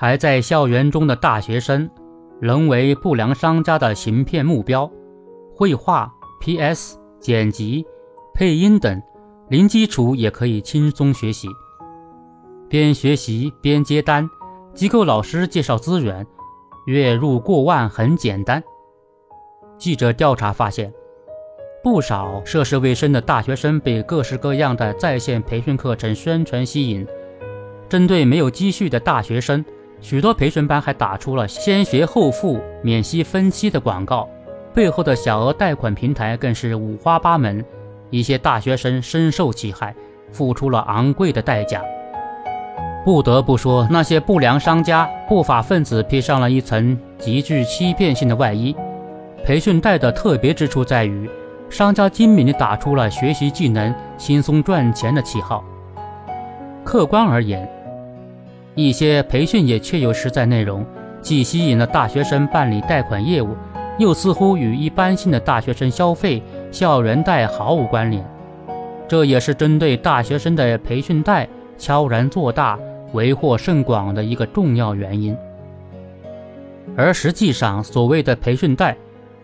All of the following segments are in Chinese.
还在校园中的大学生，仍为不良商家的行骗目标。绘画、PS、剪辑、配音等零基础也可以轻松学习，边学习边接单，机构老师介绍资源，月入过万很简单。记者调查发现。不少涉世未深的大学生被各式各样的在线培训课程宣传吸引。针对没有积蓄的大学生，许多培训班还打出了“先学后付，免息分期”的广告，背后的小额贷款平台更是五花八门。一些大学生深受其害，付出了昂贵的代价。不得不说，那些不良商家、不法分子披上了一层极具欺骗性的外衣。培训贷的特别之处在于。商家精明地打出了学习技能、轻松赚钱的旗号。客观而言，一些培训也确有实在内容，既吸引了大学生办理贷款业务，又似乎与一般性的大学生消费校园贷毫无关联。这也是针对大学生的培训贷悄然做大、为祸甚广的一个重要原因。而实际上，所谓的培训贷。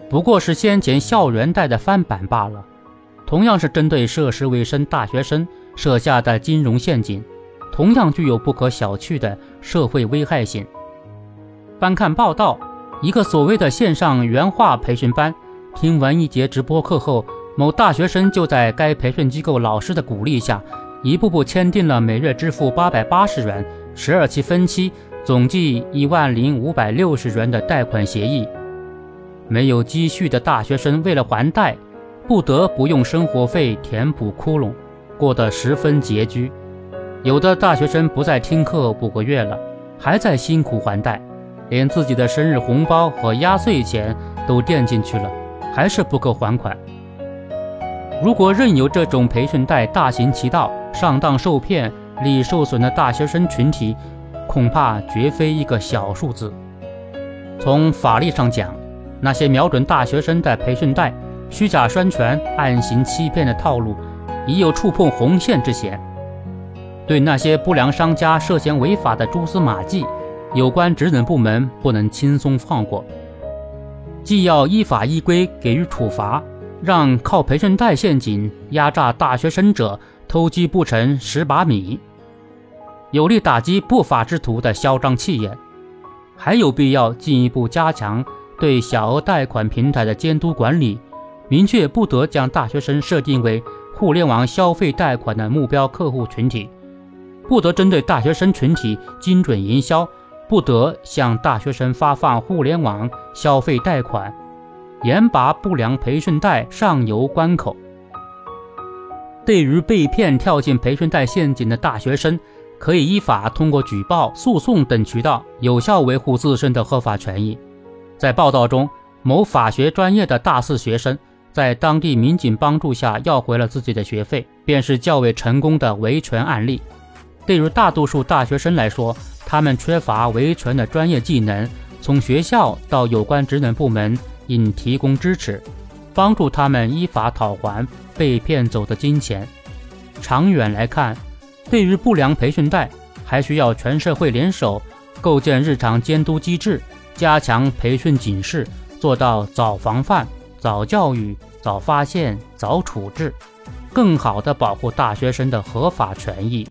不过是先前校园贷的翻版罢了，同样是针对涉世未深大学生设下的金融陷阱，同样具有不可小觑的社会危害性。翻看报道，一个所谓的线上原画培训班，听完一节直播课后，某大学生就在该培训机构老师的鼓励下，一步步签订了每月支付八百八十元、十二期分期，总计一万零五百六十元的贷款协议。没有积蓄的大学生为了还贷，不得不用生活费填补窟窿，过得十分拮据。有的大学生不再听课五个月了，还在辛苦还贷，连自己的生日红包和压岁钱都垫进去了，还是不够还款。如果任由这种培训贷大行其道，上当受骗、利益受损的大学生群体，恐怕绝非一个小数字。从法律上讲，那些瞄准大学生的培训贷、虚假宣传、暗行欺骗的套路，已有触碰红线之嫌。对那些不良商家涉嫌违法的蛛丝马迹，有关职能部门不能轻松放过，既要依法依规给予处罚，让靠培训贷陷阱压榨大学生者偷鸡不成蚀把米，有力打击不法之徒的嚣张气焰，还有必要进一步加强。对小额贷款平台的监督管理，明确不得将大学生设定为互联网消费贷款的目标客户群体，不得针对大学生群体精准营销，不得向大学生发放互联网消费贷款，严拔不良培训贷上游关口。对于被骗跳进培训贷陷阱的大学生，可以依法通过举报、诉讼等渠道，有效维护自身的合法权益。在报道中，某法学专业的大四学生在当地民警帮助下要回了自己的学费，便是较为成功的维权案例。对于大多数大学生来说，他们缺乏维权的专业技能，从学校到有关职能部门应提供支持，帮助他们依法讨还被骗走的金钱。长远来看，对于不良培训贷，还需要全社会联手，构建日常监督机制。加强培训警示，做到早防范、早教育、早发现、早处置，更好地保护大学生的合法权益。